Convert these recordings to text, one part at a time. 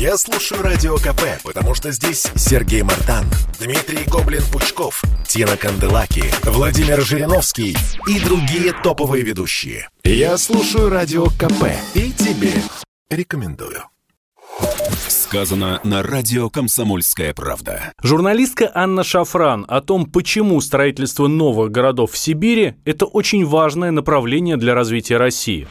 Я слушаю Радио КП, потому что здесь Сергей Мартан, Дмитрий Гоблин-Пучков, Тина Канделаки, Владимир Жириновский и другие топовые ведущие. Я слушаю Радио КП и тебе рекомендую. Сказано на радио «Комсомольская правда». Журналистка Анна Шафран о том, почему строительство новых городов в Сибири – это очень важное направление для развития России.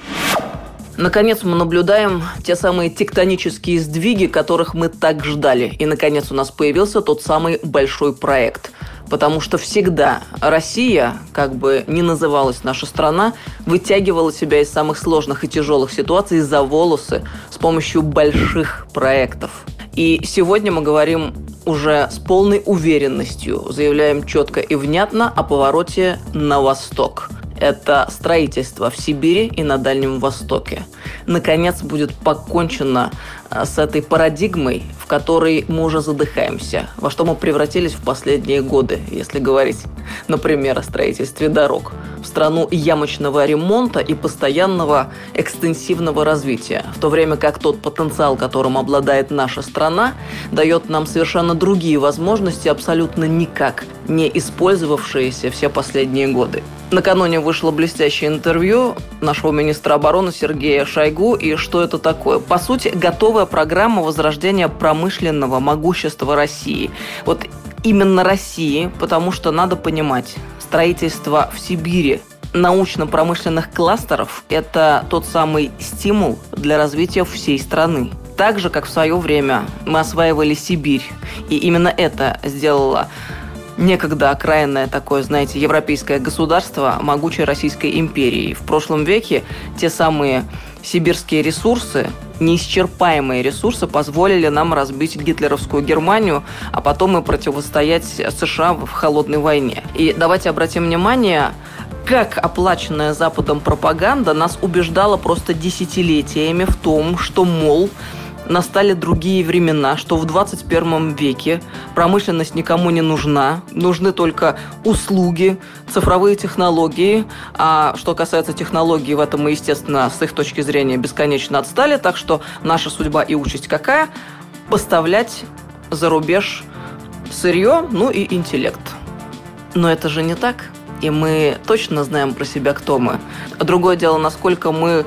Наконец мы наблюдаем те самые тектонические сдвиги, которых мы так ждали. И, наконец, у нас появился тот самый большой проект – потому что всегда Россия, как бы ни называлась наша страна, вытягивала себя из самых сложных и тяжелых ситуаций за волосы с помощью больших проектов. И сегодня мы говорим уже с полной уверенностью, заявляем четко и внятно о повороте на восток – это строительство в Сибири и на Дальнем Востоке. Наконец будет покончено а, с этой парадигмой, в которой мы уже задыхаемся, во что мы превратились в последние годы, если говорить, например, о строительстве дорог, в страну ямочного ремонта и постоянного экстенсивного развития, в то время как тот потенциал, которым обладает наша страна, дает нам совершенно другие возможности, абсолютно никак не использовавшиеся все последние годы. Накануне вышло блестящее интервью нашего министра обороны Сергея Шойгу. И что это такое? По сути, готовая программа возрождения промышленного могущества России. Вот именно России, потому что надо понимать, строительство в Сибири научно-промышленных кластеров – это тот самый стимул для развития всей страны. Так же, как в свое время мы осваивали Сибирь. И именно это сделало некогда окраинное такое, знаете, европейское государство могучей Российской империи. В прошлом веке те самые сибирские ресурсы, неисчерпаемые ресурсы позволили нам разбить гитлеровскую Германию, а потом и противостоять США в холодной войне. И давайте обратим внимание, как оплаченная Западом пропаганда нас убеждала просто десятилетиями в том, что, мол, настали другие времена, что в 21 веке промышленность никому не нужна, нужны только услуги, цифровые технологии, а что касается технологий, в этом мы, естественно, с их точки зрения бесконечно отстали, так что наша судьба и участь какая? Поставлять за рубеж сырье, ну и интеллект. Но это же не так. И мы точно знаем про себя, кто мы. Другое дело, насколько мы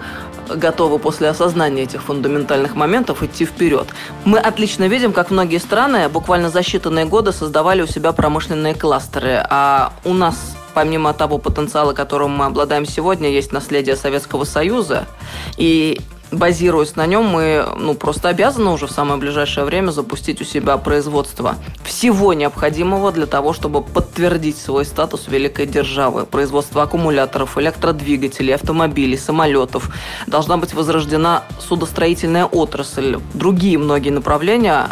готовы после осознания этих фундаментальных моментов идти вперед. Мы отлично видим, как многие страны буквально за считанные годы создавали у себя промышленные кластеры, а у нас помимо того потенциала, которым мы обладаем сегодня, есть наследие Советского Союза. И базируясь на нем, мы ну, просто обязаны уже в самое ближайшее время запустить у себя производство всего необходимого для того, чтобы подтвердить свой статус великой державы. Производство аккумуляторов, электродвигателей, автомобилей, самолетов. Должна быть возрождена судостроительная отрасль. Другие многие направления.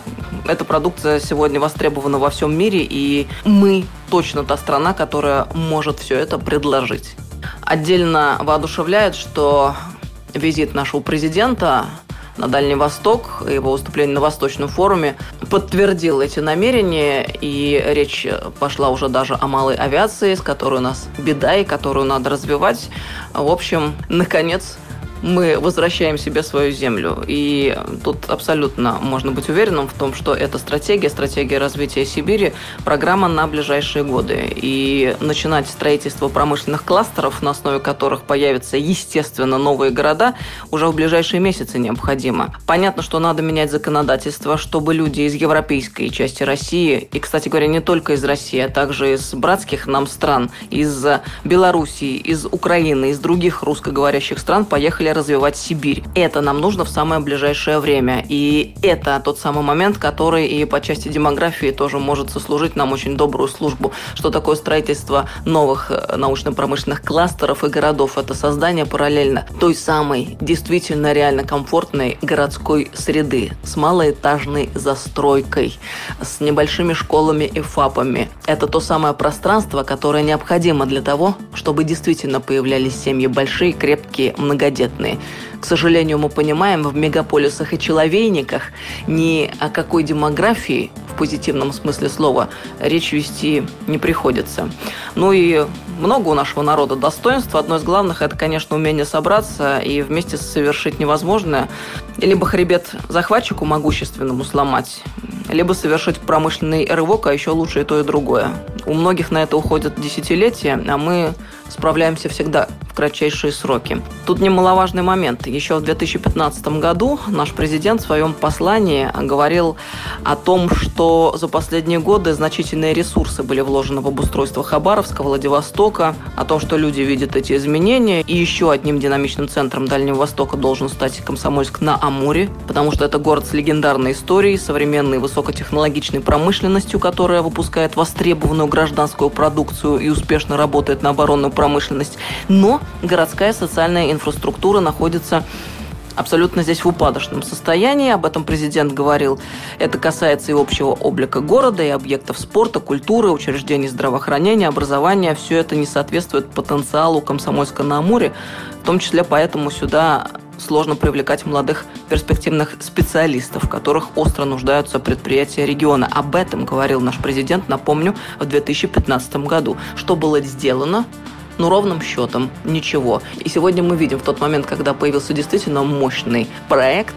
Эта продукция сегодня востребована во всем мире, и мы точно та страна, которая может все это предложить. Отдельно воодушевляет, что визит нашего президента на Дальний Восток, его выступление на Восточном форуме подтвердил эти намерения, и речь пошла уже даже о малой авиации, с которой у нас беда и которую надо развивать. В общем, наконец, мы возвращаем себе свою землю. И тут абсолютно можно быть уверенным в том, что эта стратегия, стратегия развития Сибири, программа на ближайшие годы. И начинать строительство промышленных кластеров, на основе которых появятся, естественно, новые города, уже в ближайшие месяцы необходимо. Понятно, что надо менять законодательство, чтобы люди из европейской части России, и, кстати говоря, не только из России, а также из братских нам стран, из Белоруссии, из Украины, из других русскоговорящих стран поехали развивать Сибирь. Это нам нужно в самое ближайшее время. И это тот самый момент, который и по части демографии тоже может сослужить нам очень добрую службу. Что такое строительство новых э, научно-промышленных кластеров и городов? Это создание параллельно той самой действительно реально комфортной городской среды с малоэтажной застройкой, с небольшими школами и фапами. Это то самое пространство, которое необходимо для того, чтобы действительно появлялись семьи большие, крепкие, многодетные. К сожалению, мы понимаем, в мегаполисах и человейниках ни о какой демографии в позитивном смысле слова речь вести не приходится. Ну и много у нашего народа достоинства. Одно из главных – это, конечно, умение собраться и вместе совершить невозможное. Либо хребет захватчику могущественному сломать, либо совершить промышленный рывок, а еще лучше и то, и другое. У многих на это уходят десятилетия, а мы справляемся всегда кратчайшие сроки. Тут немаловажный момент. Еще в 2015 году наш президент в своем послании говорил о том, что за последние годы значительные ресурсы были вложены в обустройство Хабаровска, Владивостока, о том, что люди видят эти изменения. И еще одним динамичным центром Дальнего Востока должен стать Комсомольск на Амуре, потому что это город с легендарной историей, современной высокотехнологичной промышленностью, которая выпускает востребованную гражданскую продукцию и успешно работает на оборонную промышленность. Но городская социальная инфраструктура находится абсолютно здесь в упадочном состоянии. Об этом президент говорил. Это касается и общего облика города, и объектов спорта, культуры, учреждений здравоохранения, образования. Все это не соответствует потенциалу Комсомольска на Амуре. В том числе поэтому сюда сложно привлекать молодых перспективных специалистов, которых остро нуждаются предприятия региона. Об этом говорил наш президент, напомню, в 2015 году. Что было сделано, ну, ровным счетом ничего. И сегодня мы видим в тот момент, когда появился действительно мощный проект,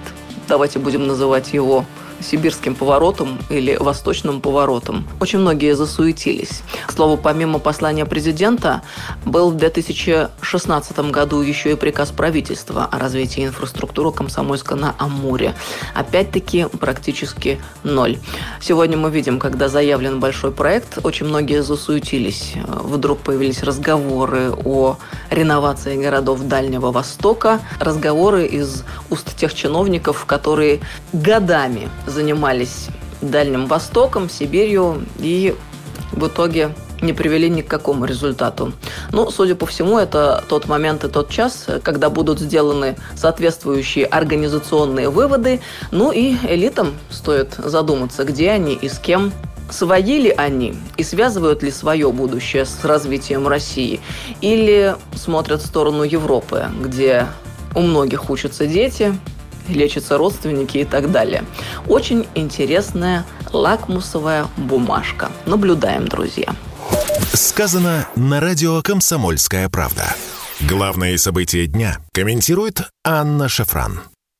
давайте будем называть его сибирским поворотом или восточным поворотом. Очень многие засуетились. К слову, помимо послания президента, был в 2016 году еще и приказ правительства о развитии инфраструктуры Комсомольска на Амуре. Опять-таки практически ноль. Сегодня мы видим, когда заявлен большой проект, очень многие засуетились. Вдруг появились разговоры о реновации городов Дальнего Востока, разговоры из уст тех чиновников, которые годами занимались Дальним Востоком, Сибирью и в итоге не привели ни к какому результату. Ну, судя по всему, это тот момент и тот час, когда будут сделаны соответствующие организационные выводы. Ну и элитам стоит задуматься, где они и с кем Свои ли они и связывают ли свое будущее с развитием России? Или смотрят в сторону Европы, где у многих учатся дети, лечатся родственники и так далее. Очень интересная лакмусовая бумажка. Наблюдаем, друзья. Сказано на радио «Комсомольская правда». Главные события дня комментирует Анна Шафран.